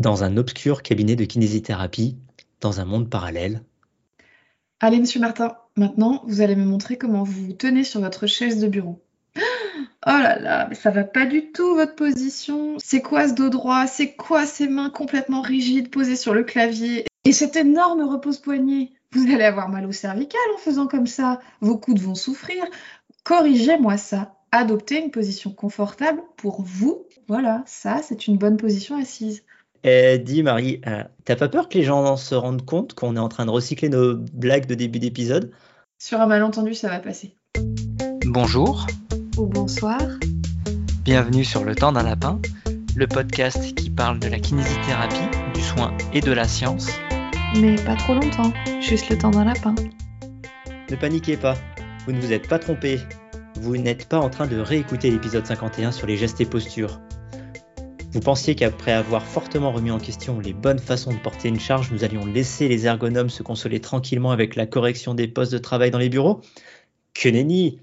dans un obscur cabinet de kinésithérapie, dans un monde parallèle. Allez, monsieur Martin, maintenant, vous allez me montrer comment vous vous tenez sur votre chaise de bureau. Oh là là, mais ça va pas du tout votre position. C'est quoi ce dos droit? C'est quoi ces mains complètement rigides posées sur le clavier? Et cet énorme repose-poignet Vous allez avoir mal au cervical en faisant comme ça. Vos coudes vont souffrir. Corrigez-moi ça. Adoptez une position confortable pour vous. Voilà, ça, c'est une bonne position assise. Eh, dis Marie, euh, t'as pas peur que les gens se rendent compte qu'on est en train de recycler nos blagues de début d'épisode? Sur un malentendu, ça va passer. Bonjour, Ou bonsoir. bienvenue sur Le Temps d'un Lapin, le podcast qui parle de la kinésithérapie, du soin et de la science. Mais pas trop longtemps, juste le temps d'un lapin. Ne paniquez pas, vous ne vous êtes pas trompé. Vous n'êtes pas en train de réécouter l'épisode 51 sur les gestes et postures. Vous pensiez qu'après avoir fortement remis en question les bonnes façons de porter une charge, nous allions laisser les ergonomes se consoler tranquillement avec la correction des postes de travail dans les bureaux? Que nenni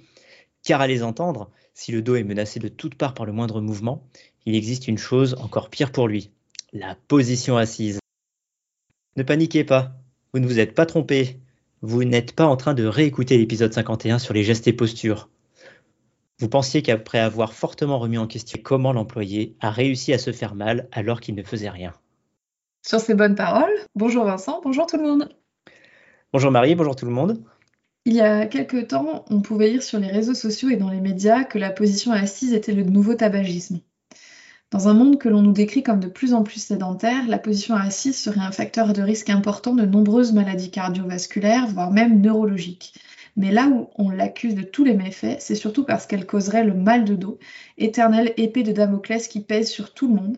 Car à les entendre, si le dos est menacé de toutes parts par le moindre mouvement, il existe une chose encore pire pour lui, la position assise. Ne paniquez pas, vous ne vous êtes pas trompé. Vous n'êtes pas en train de réécouter l'épisode 51 sur les gestes et postures. Vous pensiez qu'après avoir fortement remis en question comment l'employé a réussi à se faire mal alors qu'il ne faisait rien. Sur ces bonnes paroles, bonjour Vincent, bonjour tout le monde. Bonjour Marie, bonjour tout le monde. Il y a quelques temps, on pouvait lire sur les réseaux sociaux et dans les médias que la position assise était le nouveau tabagisme. Dans un monde que l'on nous décrit comme de plus en plus sédentaire, la position assise serait un facteur de risque important de nombreuses maladies cardiovasculaires, voire même neurologiques. Mais là où on l'accuse de tous les méfaits, c'est surtout parce qu'elle causerait le mal de dos, éternelle épée de Damoclès qui pèse sur tout le monde.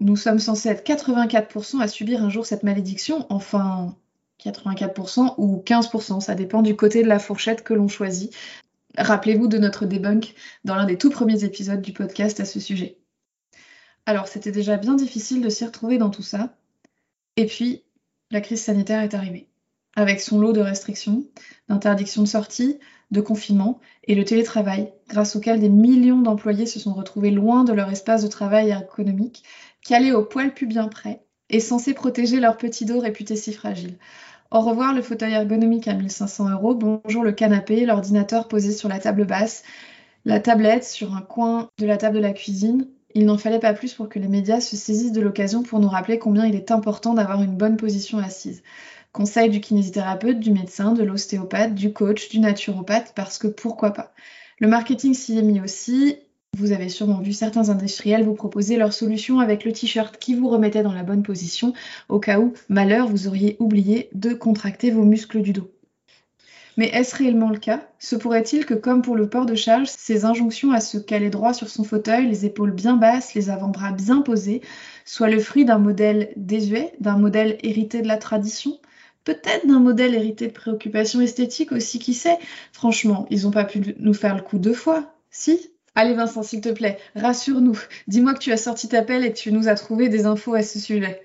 Nous sommes censés être 84% à subir un jour cette malédiction, enfin 84% ou 15%, ça dépend du côté de la fourchette que l'on choisit. Rappelez-vous de notre debunk dans l'un des tout premiers épisodes du podcast à ce sujet. Alors c'était déjà bien difficile de s'y retrouver dans tout ça, et puis la crise sanitaire est arrivée avec son lot de restrictions, d'interdictions de sortie, de confinement et le télétravail, grâce auquel des millions d'employés se sont retrouvés loin de leur espace de travail ergonomique, calés au poil plus bien près et censés protéger leur petit dos réputé si fragile. Au revoir le fauteuil ergonomique à 1500 euros, bonjour le canapé, l'ordinateur posé sur la table basse, la tablette sur un coin de la table de la cuisine. Il n'en fallait pas plus pour que les médias se saisissent de l'occasion pour nous rappeler combien il est important d'avoir une bonne position assise. Conseil du kinésithérapeute, du médecin, de l'ostéopathe, du coach, du naturopathe, parce que pourquoi pas. Le marketing s'y est mis aussi. Vous avez sûrement vu certains industriels vous proposer leur solution avec le t-shirt qui vous remettait dans la bonne position au cas où, malheur, vous auriez oublié de contracter vos muscles du dos. Mais est-ce réellement le cas? Se pourrait-il que, comme pour le port de charge, ces injonctions à se caler droit sur son fauteuil, les épaules bien basses, les avant-bras bien posés, soient le fruit d'un modèle désuet, d'un modèle hérité de la tradition? Peut-être d'un modèle hérité de préoccupations esthétiques aussi, qui sait? Franchement, ils n'ont pas pu nous faire le coup deux fois, si? Allez Vincent, s'il te plaît, rassure-nous. Dis-moi que tu as sorti ta pelle et que tu nous as trouvé des infos à ce sujet.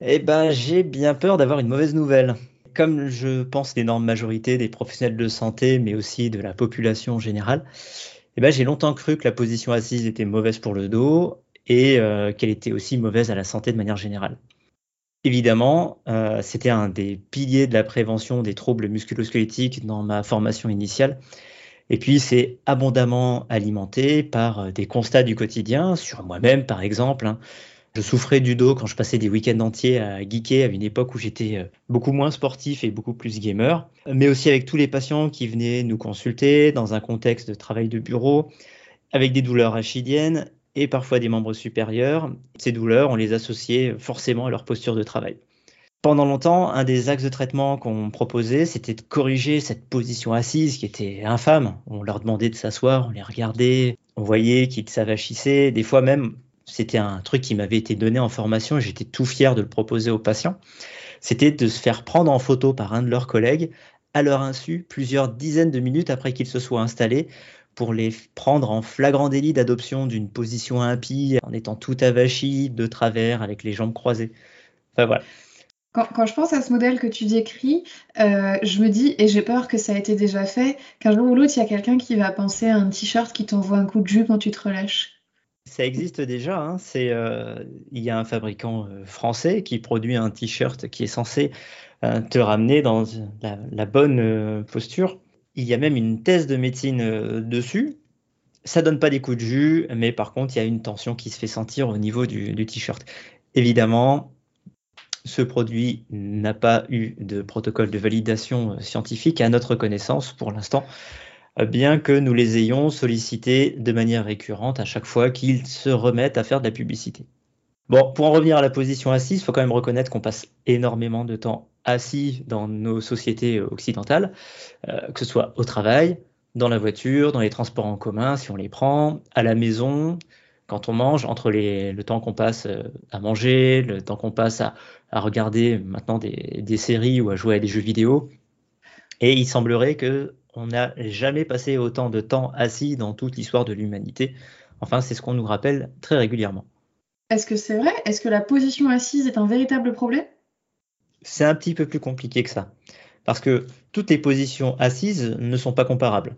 Eh ben, j'ai bien peur d'avoir une mauvaise nouvelle. Comme je pense l'énorme majorité des professionnels de santé, mais aussi de la population en général, eh ben, j'ai longtemps cru que la position assise était mauvaise pour le dos et euh, qu'elle était aussi mauvaise à la santé de manière générale. Évidemment, euh, c'était un des piliers de la prévention des troubles musculosquelettiques dans ma formation initiale. Et puis, c'est abondamment alimenté par euh, des constats du quotidien, sur moi-même par exemple. Hein. Je souffrais du dos quand je passais des week-ends entiers à geeker à une époque où j'étais euh, beaucoup moins sportif et beaucoup plus gamer, mais aussi avec tous les patients qui venaient nous consulter dans un contexte de travail de bureau, avec des douleurs achidiennes et parfois des membres supérieurs. Ces douleurs, on les associait forcément à leur posture de travail. Pendant longtemps, un des axes de traitement qu'on proposait, c'était de corriger cette position assise qui était infâme. On leur demandait de s'asseoir, on les regardait, on voyait qu'ils s'avachissaient. Des fois même, c'était un truc qui m'avait été donné en formation j'étais tout fier de le proposer aux patients. C'était de se faire prendre en photo par un de leurs collègues à leur insu plusieurs dizaines de minutes après qu'ils se soient installés pour les prendre en flagrant délit d'adoption d'une position impie, en étant tout avachi, de travers, avec les jambes croisées. Enfin voilà. Quand, je pense à ce modèle que tu décris, euh, je me dis, et j'ai peur que ça a été déjà fait, qu'un jour ou l'autre, il y a quelqu'un qui va penser à un t-shirt qui t'envoie un coup de jus quand tu te relâches. Ça existe déjà. Hein. C'est, euh, il y a un fabricant euh, français qui produit un t-shirt qui est censé euh, te ramener dans la, bonne posture. Il y a même une thèse de médecine dessus. Ça donne pas des coups de jus, mais par contre, il y a une tension qui se fait sentir au niveau du t-shirt. Évidemment, ce produit n'a pas eu de protocole de validation scientifique à notre connaissance pour l'instant bien que nous les ayons sollicités de manière récurrente à chaque fois qu'ils se remettent à faire de la publicité. Bon, pour en revenir à la position assise, il faut quand même reconnaître qu'on passe énormément de temps assis dans nos sociétés occidentales, euh, que ce soit au travail, dans la voiture, dans les transports en commun, si on les prend, à la maison, quand on mange, entre le temps qu'on passe euh, à manger, le temps qu'on passe à, regarder maintenant des, des, séries ou à jouer à des jeux vidéo. Et il semblerait que on n'a jamais passé autant de temps assis dans toute l'histoire de l'humanité. Enfin, c'est ce qu'on nous rappelle très régulièrement. Est-ce que c'est vrai? Est-ce que la position assise est un véritable problème? C'est un petit peu plus compliqué que ça. Parce que toutes les positions assises ne sont pas comparables.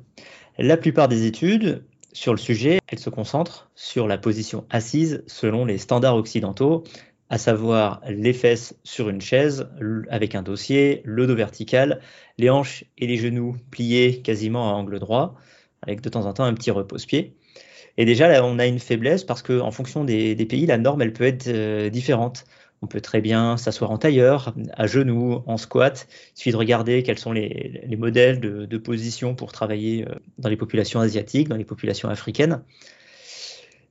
La plupart des études sur le sujet, elles se concentrent sur la position assise selon les standards occidentaux, à savoir les fesses sur une chaise avec un dossier, le dos vertical, les hanches et les genoux pliés quasiment à angle droit, avec de temps en temps un petit repose-pied. Et déjà, là, on a une faiblesse parce qu'en fonction des, pays, la norme, elle peut être euh, différente. On peut très bien s'asseoir en tailleur, à genoux, en squat. Il suffit de regarder quels sont les, modèles de, de, position pour travailler euh, dans les populations asiatiques, dans les populations africaines.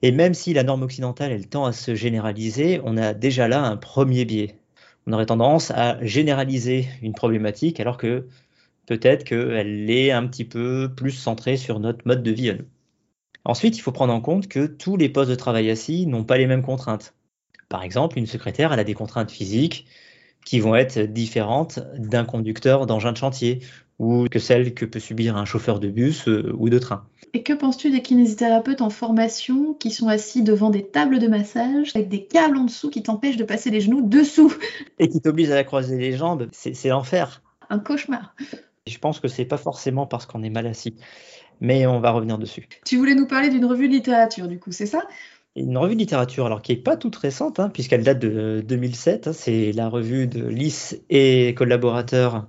Et même si la norme occidentale, tend à se généraliser, on a déjà là un premier biais. On aurait tendance à généraliser une problématique alors que peut-être qu'elle est un petit peu plus centrée sur notre mode de vie Ensuite, il faut prendre en compte que tous les postes de travail assis n'ont pas les mêmes contraintes. Par exemple, une secrétaire, elle a des contraintes physiques qui vont être différentes d'un conducteur d'engin de chantier ou que celles que peut subir un chauffeur de bus euh, ou de train. Et que penses-tu des kinésithérapeutes en formation qui sont assis devant des tables de massage avec des câbles en dessous qui t'empêchent de passer les genoux dessous? Et qui t'obligent à croiser les jambes C'est l'enfer. Un cauchemar. Je pense que c'est pas forcément parce qu'on est mal assis, mais on va revenir dessus. Tu voulais nous parler d'une revue de littérature, du coup, c'est ça? Une revue de littérature, alors qui n'est pas toute récente, hein, puisqu'elle date de 2007. Hein, c'est la revue de Lys et collaborateurs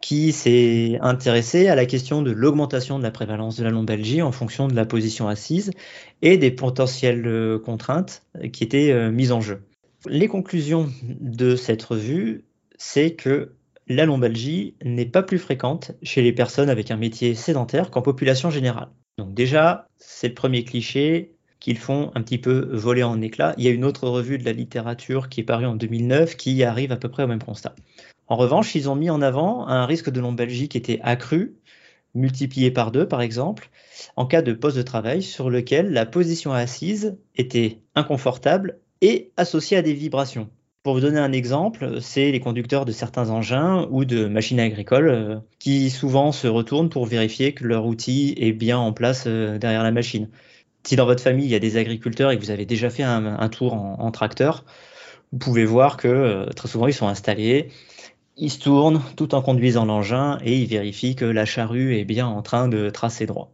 qui s'est intéressé à la question de l'augmentation de la prévalence de la lombalgie en fonction de la position assise et des potentielles euh, contraintes qui étaient euh, mises en jeu. Les conclusions de cette revue, c'est que la lombalgie n'est pas plus fréquente chez les personnes avec un métier sédentaire qu'en population générale. Donc déjà, c'est le premier cliché qu'ils font un petit peu voler en éclats. Il y a une autre revue de la littérature qui est parue en 2009 qui arrive à peu près au même constat. En revanche, ils ont mis en avant un risque de lombalgie qui était accru, multiplié par deux par exemple, en cas de poste de travail sur lequel la position assise était inconfortable et associée à des vibrations. Pour vous donner un exemple, c'est les conducteurs de certains engins ou de machines agricoles euh, qui souvent se retournent pour vérifier que leur outil est bien en place euh, derrière la machine. Si dans votre famille il y a des agriculteurs et que vous avez déjà fait un, tour en, tracteur, vous pouvez voir que euh, très souvent ils sont installés, il se tourne tout en conduisant l'engin et il vérifie que la charrue est bien en train de tracer droit.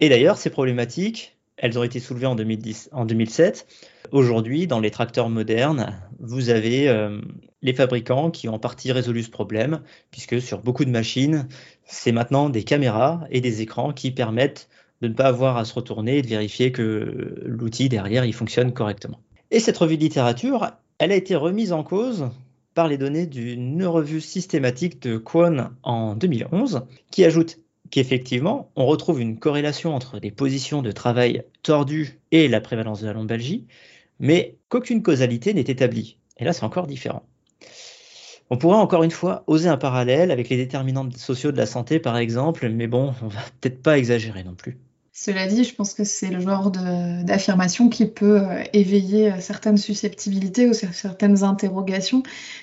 Et d'ailleurs, ces problématiques, elles ont été soulevées en, 2010, en 2007. Aujourd'hui, dans les tracteurs modernes, vous avez euh, les fabricants qui ont en partie résolu ce problème, puisque sur beaucoup de machines, c'est maintenant des caméras et des écrans qui permettent de ne pas avoir à se retourner et de vérifier que l'outil derrière, il fonctionne correctement. Et cette revue de littérature, elle a été remise en cause par les données d'une revue systématique de Kwon en 2011, qui ajoute qu'effectivement, on retrouve une corrélation entre les positions de travail tordues et la prévalence de la lombalgie, mais qu'aucune causalité n'est établie. Et là, c'est encore différent. On pourrait encore une fois oser un parallèle avec les déterminants sociaux de la santé, par exemple, mais bon, on va peut-être pas exagérer non plus. Cela dit, je pense que c'est le genre d'affirmation qui peut euh, éveiller euh, certaines susceptibilités ou certaines interrogations.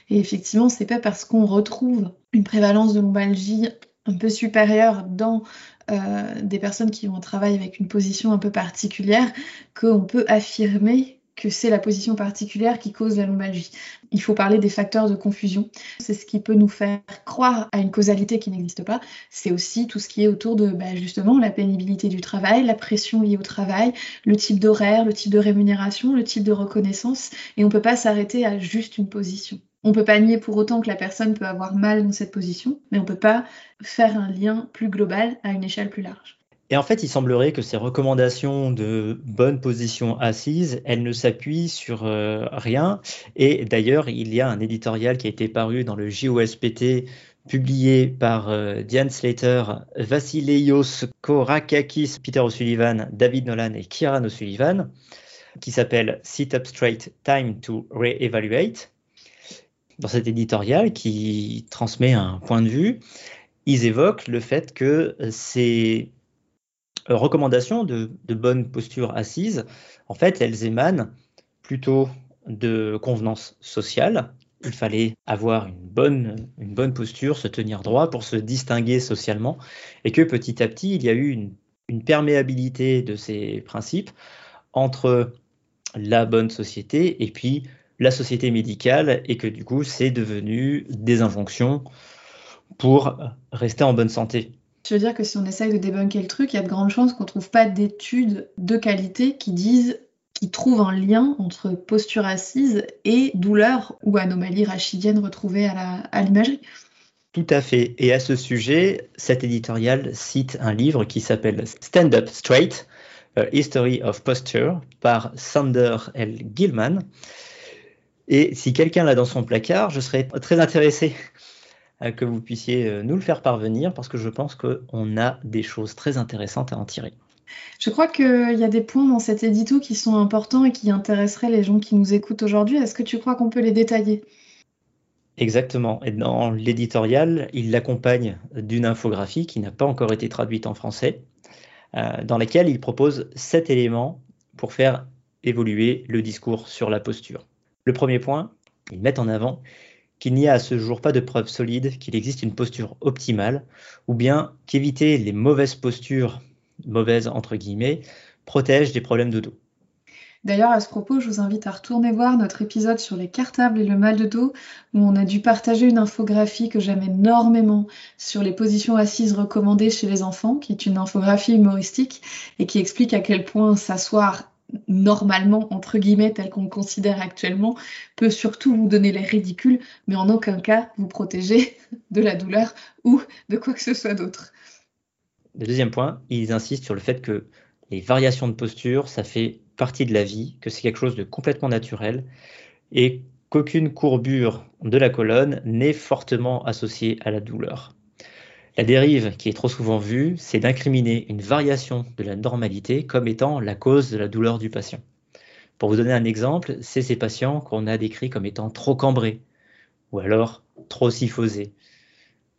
Et effectivement, c'est pas parce qu'on retrouve une prévalence de lombalgie un peu supérieure dans euh, des personnes qui ont un travail avec une position un peu particulière qu'on peut affirmer que c'est la position particulière qui cause la lombalgie. Il faut parler des facteurs de confusion. C'est ce qui peut nous faire croire à une causalité qui n'existe pas. C'est aussi tout ce qui est autour de bah, justement la pénibilité du travail, la pression liée au travail, le type d'horaire, le type de rémunération, le type de reconnaissance. Et on ne peut pas s'arrêter à juste une position. On ne peut pas nier pour autant que la personne peut avoir mal dans cette position, mais on peut pas faire un lien plus global à une échelle plus large. Et en fait, il semblerait que ces recommandations de bonne position assise, elles ne s'appuient sur euh, rien. Et d'ailleurs, il y a un éditorial qui a été paru dans le JOSPT, publié par euh, Diane Slater, Vassilios Korakakis, Peter O'Sullivan, David Nolan et Kieran O'Sullivan, qui s'appelle Sit Up Straight, Time to Re-Evaluate. Dans cet éditorial qui transmet un point de vue, ils évoquent le fait que ces recommandations de, bonne posture assise, en fait, elles émanent plutôt de convenance sociale. Il fallait avoir une bonne, posture, se tenir droit pour se distinguer socialement, et que petit à petit, il y a eu une, une perméabilité de ces principes entre la bonne société et puis la société médicale, et que du coup, c'est devenu des injonctions pour rester en bonne santé. Je veux dire que si on essaye de débunker le truc, il y a de grandes chances qu'on ne trouve pas d'études de qualité qui disent qui trouvent un lien entre posture assise et douleur ou anomalie rachidienne retrouvée à l'imagerie. Tout à fait. Et à ce sujet, cet éditorial cite un livre qui s'appelle Stand Up Straight, A History of Posture par Sander L. Gilman. Et si quelqu'un l'a dans son placard, je serais très intéressé que vous puissiez euh, nous le faire parvenir parce que je pense qu'on a des choses très intéressantes à en tirer. Je crois qu'il y a des points dans cet édito qui sont importants et qui intéresseraient les gens qui nous écoutent aujourd'hui. Est-ce que tu crois qu'on peut les détailler? Exactement. Et dans l'éditorial, il l'accompagne d'une infographie qui n'a pas encore été traduite en français, euh, dans laquelle il propose sept éléments pour faire évoluer le discours sur la posture. Le premier point, ils mettent en avant qu'il n'y a à ce jour pas de preuve solide qu'il existe une posture optimale, ou bien qu'éviter les mauvaises postures, mauvaises entre guillemets, protège des problèmes de dos. D'ailleurs, à ce propos, je vous invite à retourner voir notre épisode sur les cartables et le mal de dos, où on a dû partager une infographie que j'aime énormément sur les positions assises recommandées chez les enfants, qui est une infographie humoristique et qui explique à quel point s'asseoir normalement, entre guillemets, tel qu'on le considère actuellement, peut surtout vous donner l'air ridicule, mais en aucun cas vous protéger de la douleur ou de quoi que ce soit d'autre. Le deuxième point, ils insistent sur le fait que les variations de posture, ça fait partie de la vie, que c'est quelque chose de complètement naturel et qu'aucune courbure de la colonne n'est fortement associée à la douleur. La dérive qui est trop souvent vue, c'est d'incriminer une variation de la normalité comme étant la cause de la douleur du patient. Pour vous donner un exemple, c'est ces patients qu'on a décrits comme étant trop cambrés ou alors trop syphosés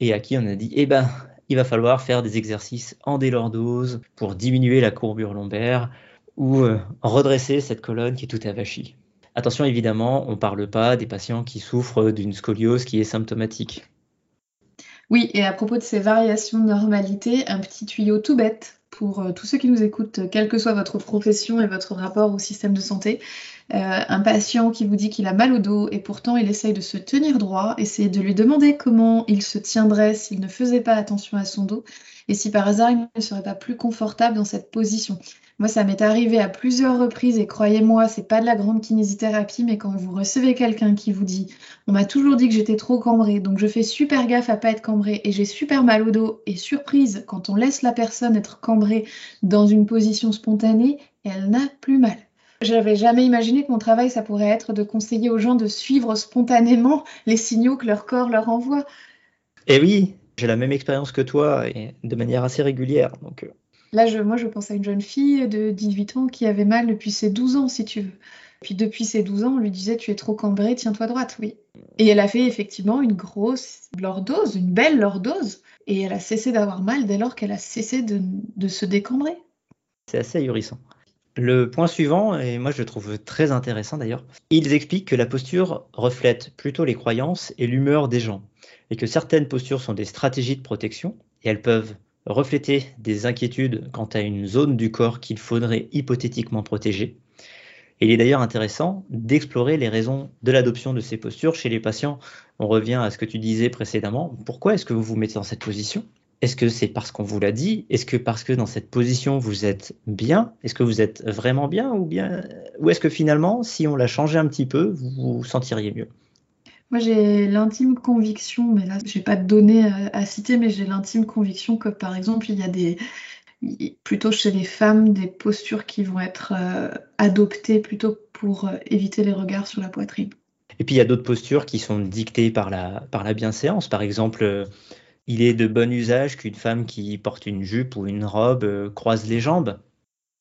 et à qui on a dit eh ben il va falloir faire des exercices en délordose pour diminuer la courbure lombaire ou euh, redresser cette colonne qui est tout avachie. Attention évidemment, on ne parle pas des patients qui souffrent d'une scoliose qui est symptomatique. Oui, et à propos de ces variations de normalité, un petit tuyau tout bête pour euh, tous ceux qui nous écoutent, quelle que soit votre profession et votre rapport au système de santé. Euh, un patient qui vous dit qu'il a mal au dos et pourtant il essaye de se tenir droit, essayez de lui demander comment il se tiendrait s'il ne faisait pas attention à son dos et si par hasard il ne serait pas plus confortable dans cette position. Moi, ça m'est arrivé à plusieurs reprises et croyez-moi, c'est pas de la grande kinésithérapie, mais quand vous recevez quelqu'un qui vous dit On m'a toujours dit que j'étais trop cambré, donc je fais super gaffe à pas être cambré et j'ai super mal au dos, et surprise, quand on laisse la personne être cambrée dans une position spontanée, elle n'a plus mal. J'avais jamais imaginé que mon travail, ça pourrait être de conseiller aux gens de suivre spontanément les signaux que leur corps leur envoie. Eh oui, j'ai la même expérience que toi et de manière assez régulière. Donc euh, Là, je, moi, je pense à une jeune fille de 18 ans qui avait mal depuis ses 12 ans, si tu veux. Puis depuis ses 12 ans, on lui disait Tu es trop cambré, tiens-toi droite, oui. Et elle a fait effectivement une grosse lordose, une belle lordose. Et elle a cessé d'avoir mal dès lors qu'elle a cessé de, se décambrer. C'est assez ahurissant. Le point suivant, et moi je le trouve très intéressant d'ailleurs, ils expliquent que la posture reflète plutôt les croyances et l'humeur des gens, et que certaines postures sont des stratégies de protection, et elles peuvent refléter des inquiétudes quant à une zone du corps qu'il faudrait hypothétiquement protéger. Il est d'ailleurs intéressant d'explorer les raisons de l'adoption de ces postures chez les patients. On revient à ce que tu disais précédemment. Pourquoi est-ce que vous vous mettez dans cette position? Est-ce que c'est parce qu'on vous l'a dit? Est-ce que parce que dans cette position vous êtes bien? Est-ce que vous êtes vraiment bien ou bien? Ou est-ce que finalement, si on l'a changé un petit peu, vous vous sentiriez mieux? Moi, j'ai l'intime conviction, mais là, j'ai pas de données à, citer, mais j'ai l'intime conviction que, par exemple, il y a des, plutôt chez les femmes, des postures qui vont être euh, adoptées plutôt pour euh, éviter les regards sur la poitrine. Et puis, il y a d'autres postures qui sont dictées par la, par la bienséance. Par exemple, euh, il est de bon usage qu'une femme qui porte une jupe ou une robe croise les jambes.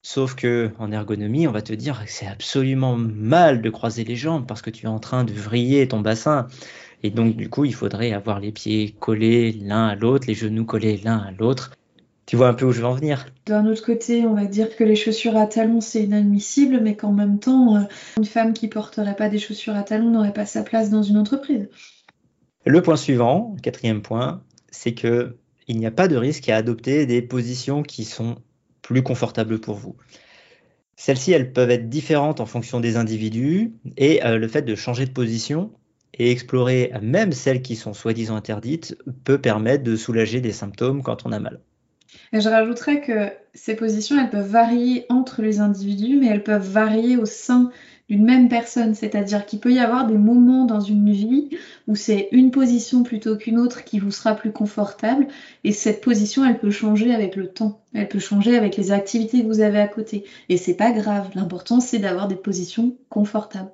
Sauf que en ergonomie, on va te dire que c'est absolument mal de croiser les jambes parce que tu es en train de vriller ton bassin. Et donc, du coup, il faudrait avoir les pieds collés l'un à l'autre, les genoux collés l'un à l'autre. Tu vois un peu où je veux en venir? D'un autre côté, on va dire que les chaussures à talons, c'est inadmissible, mais qu'en même temps, euh, une femme qui porterait pas des chaussures à talons n'aurait pas sa place dans une entreprise. Le point suivant, quatrième point, c'est que il n'y a pas de risque à adopter des positions qui sont plus confortables pour vous. Celles-ci, elles peuvent être différentes en fonction des individus et euh, le fait de changer de position et explorer même celles qui sont soi-disant interdites peut permettre de soulager des symptômes quand on a mal. Et je rajouterais que ces positions, elles peuvent varier entre les individus, mais elles peuvent varier au sein d'une même personne. C'est-à-dire qu'il peut y avoir des moments dans une vie où c'est une position plutôt qu'une autre qui vous sera plus confortable. Et cette position, elle peut changer avec le temps. Elle peut changer avec les activités que vous avez à côté. Et c'est pas grave. L'important, c'est d'avoir des positions confortables.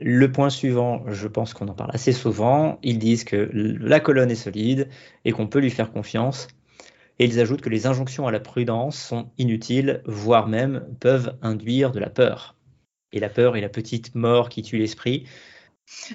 Le point suivant, je pense qu'on en parle assez souvent, ils disent que la colonne est solide et qu'on peut lui faire confiance. Et ils ajoutent que les injonctions à la prudence sont inutiles, voire même peuvent induire de la peur et la peur est la petite mort qui tue l'esprit.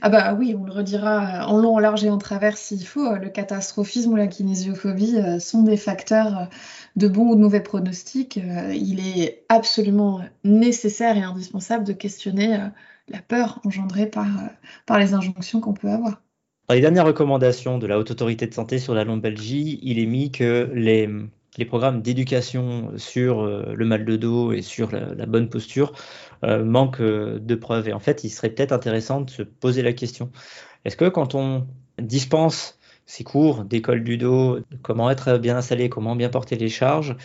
Ah bah oui, on le redira en long, en large et en travers s'il faut. Le catastrophisme ou la kinésiophobie euh, sont des facteurs de bons ou de mauvais pronostics. Euh, il est absolument nécessaire et indispensable de questionner euh, la peur engendrée par, par les injonctions qu'on peut avoir. Dans les dernières recommandations de la Haute Autorité de Santé sur la lombalgie, il est mis que les, les programmes d'éducation sur le mal de dos et sur la bonne posture euh, manque euh, de preuves. Et en fait, il serait peut-être intéressant de se poser la question. Est-ce que quand on dispense ces cours d'école du dos, comment être bien installé, comment bien porter les charges,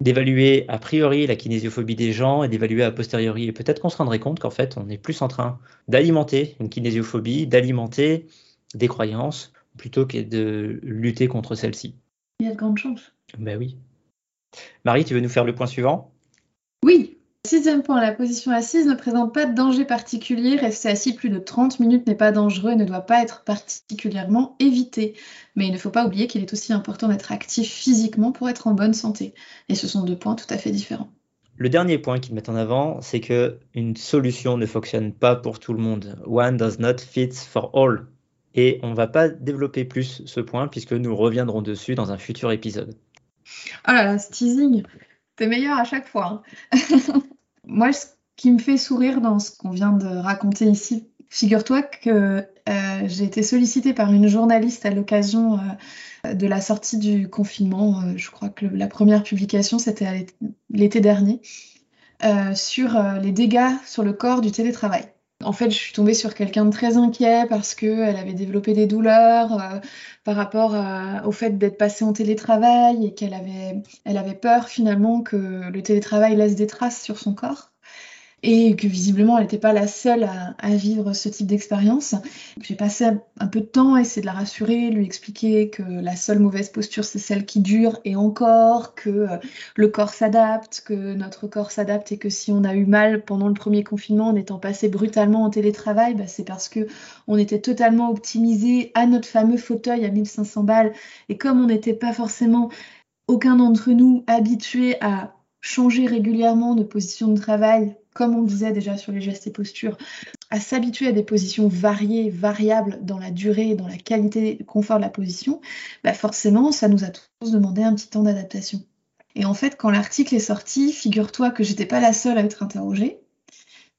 d'évaluer a priori la kinésiophobie des gens et d'évaluer a posteriori. Et peut-être qu'on se rendrait compte qu'en fait, on est plus en train d'alimenter une kinésiophobie, d'alimenter des croyances, plutôt que de lutter contre celle-ci. Il y a de grandes chances. Ben oui. Marie, tu veux nous faire le point suivant? Oui, Sixième point, la position assise ne présente pas de danger particulier. Rester assis plus de 30 minutes n'est pas dangereux et ne doit pas être particulièrement évité. Mais il ne faut pas oublier qu'il est aussi important d'être actif physiquement pour être en bonne santé. Et ce sont deux points tout à fait différents. Le dernier point qu'ils mettent en avant, c'est que une solution ne fonctionne pas pour tout le monde. One does not fit for all. Et on ne va pas développer plus ce point puisque nous reviendrons dessus dans un futur épisode. Oh là là, ce teasing, t'es meilleur à chaque fois. Hein. Moi, ce qui me fait sourire dans ce qu'on vient de raconter ici, figure-toi que euh, j'ai été sollicitée par une journaliste à l'occasion euh, de la sortie du confinement. Euh, je crois que la première publication, c'était l'été dernier, sur les dégâts sur le corps du télétravail. En fait, je suis tombée sur quelqu'un de très inquiet parce qu'elle avait développé des douleurs par rapport au fait d'être passée en télétravail et qu'elle avait, elle avait peur finalement que le télétravail laisse des traces sur son corps et que visiblement elle n'était pas la seule à, vivre ce type d'expérience. J'ai passé un peu de temps à essayer de la rassurer, lui expliquer que la seule mauvaise posture c'est celle qui dure et encore, que euh, le corps s'adapte, que notre corps s'adapte et que si on a eu mal pendant le premier confinement en étant passé brutalement en télétravail, bah, c'est parce que on était totalement optimisé à notre fameux fauteuil à 1500 balles et comme on n'était pas forcément aucun d'entre nous habitué à changer régulièrement de position de travail comme on disait déjà sur les gestes et postures, à s'habituer à des positions variées, variables dans la durée, dans la qualité, le confort de la position, bah forcément, ça nous a tous demandé un petit temps d'adaptation. Et en fait, quand l'article est sorti, figure-toi que j'étais pas la seule à être interrogée,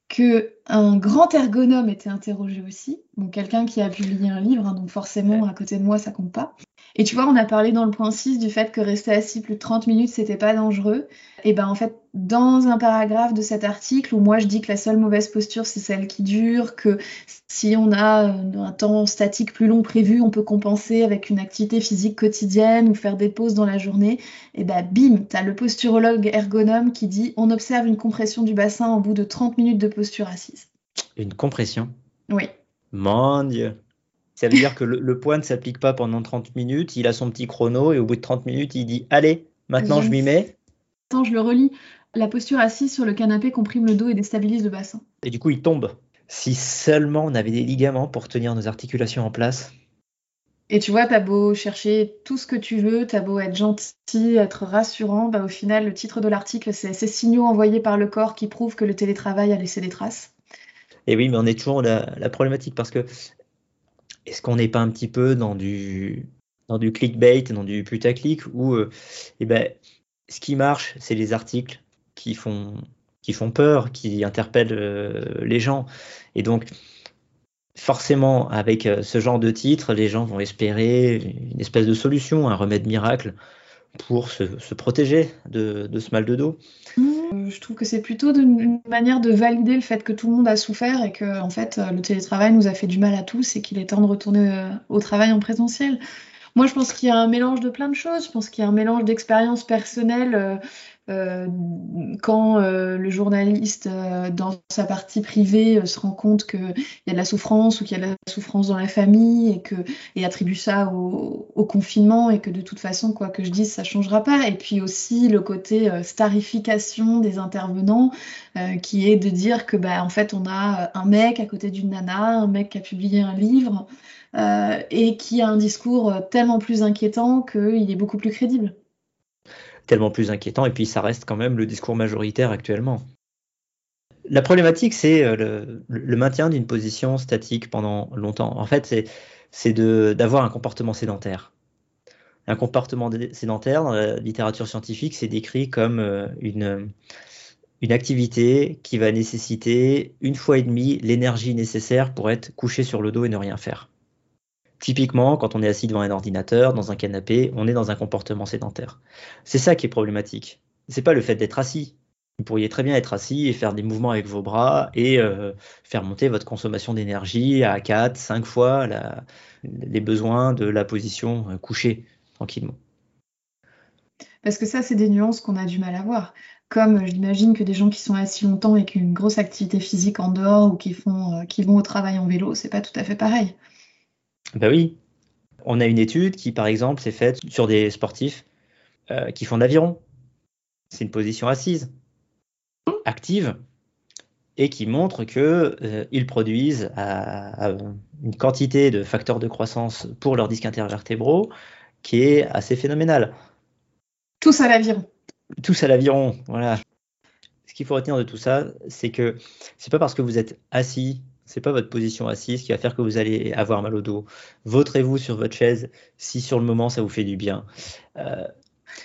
que un grand ergonome était interrogé aussi, donc quelqu'un qui a publié un livre, hein, donc forcément à côté de moi ça compte pas. Et tu vois, on a parlé dans le point 6 du fait que rester assis plus de 30 minutes, c'était pas dangereux. Et ben en fait, dans un paragraphe de cet article où moi je dis que la seule mauvaise posture, c'est celle qui dure, que si on a un temps statique plus long prévu, on peut compenser avec une activité physique quotidienne ou faire des pauses dans la journée, et ben bim, tu as le posturologue ergonome qui dit on observe une compression du bassin au bout de 30 minutes de posture assise. Une compression? Oui. Mon Dieu ça veut dire que le, poids ne s'applique pas pendant 30 minutes, il a son petit chrono et au bout de 30 minutes, il dit Allez, maintenant je, m'y mets. Attends, je le relis. La posture assise sur le canapé comprime le dos et déstabilise le bassin. Et du coup, il tombe. Si seulement on avait des ligaments pour tenir nos articulations en place. Et tu vois, t'as beau chercher tout ce que tu veux, t'as beau être gentil, être rassurant, bah au final, le titre de l'article, c'est ces signaux envoyés par le corps qui prouvent que le télétravail a laissé des traces. Et oui, mais on est toujours la, la problématique parce que est-ce qu'on n'est pas un petit peu dans du, dans du clickbait, dans du putaclic, où euh, eh ben, ce qui marche, c'est les articles qui font, qui font peur, qui interpellent euh, les gens. Et donc, forcément, avec euh, ce genre de titre, les gens vont espérer une espèce de solution, un remède miracle pour se, protéger de, ce mal de dos. Mmh. Je trouve que c'est plutôt une manière de valider le fait que tout le monde a souffert et que en fait le télétravail nous a fait du mal à tous et qu'il est temps de retourner euh, au travail en présentiel. Moi, je pense qu'il y a un mélange de plein de choses. Je pense qu'il y a un mélange d'expériences personnelles euh, euh, quand euh, le journaliste, euh, dans sa partie privée, se rend compte qu'il y a de la souffrance ou qu'il y a de la souffrance dans la famille et, que, attribue ça au, confinement et que de toute façon, quoi que je dise, ça ne changera pas. Et puis aussi le côté starification des intervenants, qui est de dire que, bah, en fait, on a un mec à côté d'une nana, un mec qui a publié un livre. et qui a un discours tellement plus inquiétant qu'il est beaucoup plus crédible tellement plus inquiétant. Et puis ça reste quand même le discours majoritaire actuellement. La problématique, c'est euh, le, maintien d'une position statique pendant longtemps. En fait, c'est d'avoir un comportement sédentaire. Un comportement sédentaire, dans la littérature scientifique, c'est décrit comme euh, une, une activité qui va nécessiter une fois et demie l'énergie nécessaire pour être couché sur le dos et ne rien faire. Typiquement, quand on est assis devant un ordinateur, dans un canapé, on est dans un comportement sédentaire. C'est ça qui est problématique. C'est pas le fait d'être assis. Vous pourriez très bien être assis et faire des mouvements avec vos bras et euh, faire monter votre consommation d'énergie à 4, 5 fois les besoins de la position euh, couchée, tranquillement. Parce que ça, c'est des nuances qu'on a du mal à voir. Comme j'imagine que des gens qui sont assis longtemps et qui ont une grosse activité physique en dehors ou qui, font, euh, qui vont au travail en vélo, c'est pas tout à fait pareil. Ben oui. On a une étude qui, par exemple, s'est faite sur des sportifs euh, qui font de l'aviron. C'est une position assise, active, et qui montre qu'ils euh, produisent une quantité de facteurs de croissance pour leurs disques intervertébraux qui est assez phénoménale. Tous à l'aviron. Tous à l'aviron, voilà. Ce qu'il faut retenir de tout ça, c'est que c'est pas parce que vous êtes assis c'est pas votre position assise qui va faire que vous allez avoir mal au dos. Voterez-vous sur votre chaise si sur le moment ça vous fait du bien. Euh,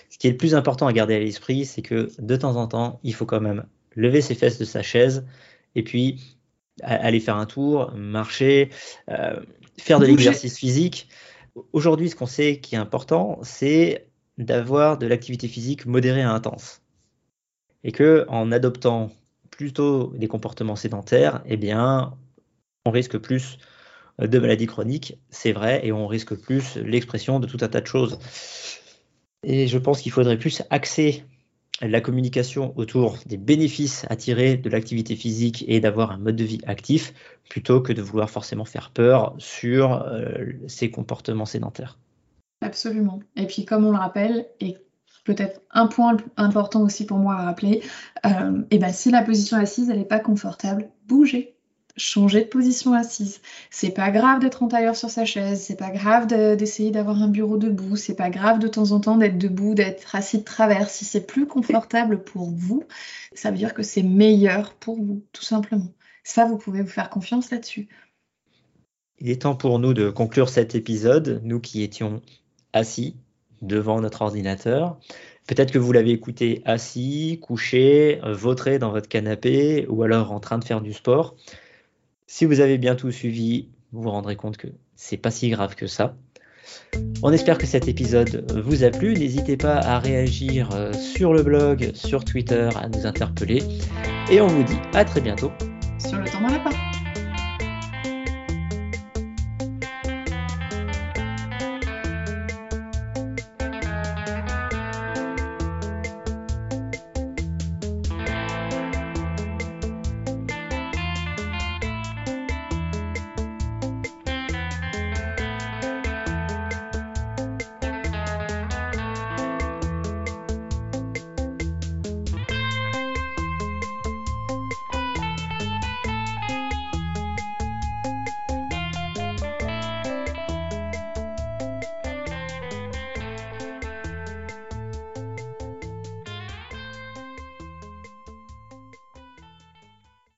ce qui est le plus important à garder à l'esprit, c'est que de temps en temps, il faut quand même lever ses fesses de sa chaise et puis aller faire un tour, marcher, euh, faire de l'exercice physique. Aujourd'hui, ce qu'on sait qui est important, c'est d'avoir de l'activité physique modérée à intense. Et que en adoptant plutôt des comportements sédentaires, eh bien, on risque plus euh, de maladies chroniques, c'est vrai, et on risque plus l'expression de tout un tas de choses. Et je pense qu'il faudrait plus axer la communication autour des bénéfices à tirer de l'activité physique et d'avoir un mode de vie actif, plutôt que de vouloir forcément faire peur sur euh, ces comportements sédentaires. Absolument. Et puis comme on le rappelle, et peut-être un point important aussi pour moi à rappeler, et euh, eh ben, si la position assise n'est pas confortable, bougez changer de position assise. C'est pas grave d'être en tailleur sur sa chaise, c'est pas grave d'essayer d'avoir un bureau debout, c'est pas grave de temps en temps d'être debout, d'être assis de travers. Si c'est plus confortable pour vous, ça veut dire que c'est meilleur pour vous, tout simplement. Ça, vous pouvez vous faire confiance là-dessus. Il est temps pour nous de conclure cet épisode, nous qui étions assis devant notre ordinateur. Peut-être que vous l'avez écouté assis, couché, vautré dans votre canapé ou alors en train de faire du sport. Si vous avez bien tout suivi, vous vous rendrez compte que c'est pas si grave que ça. On espère que cet épisode vous a plu. N'hésitez pas à réagir euh, sur le blog, sur Twitter, à nous interpeller. Et on vous dit à très bientôt. Sur le temps d'un lapin.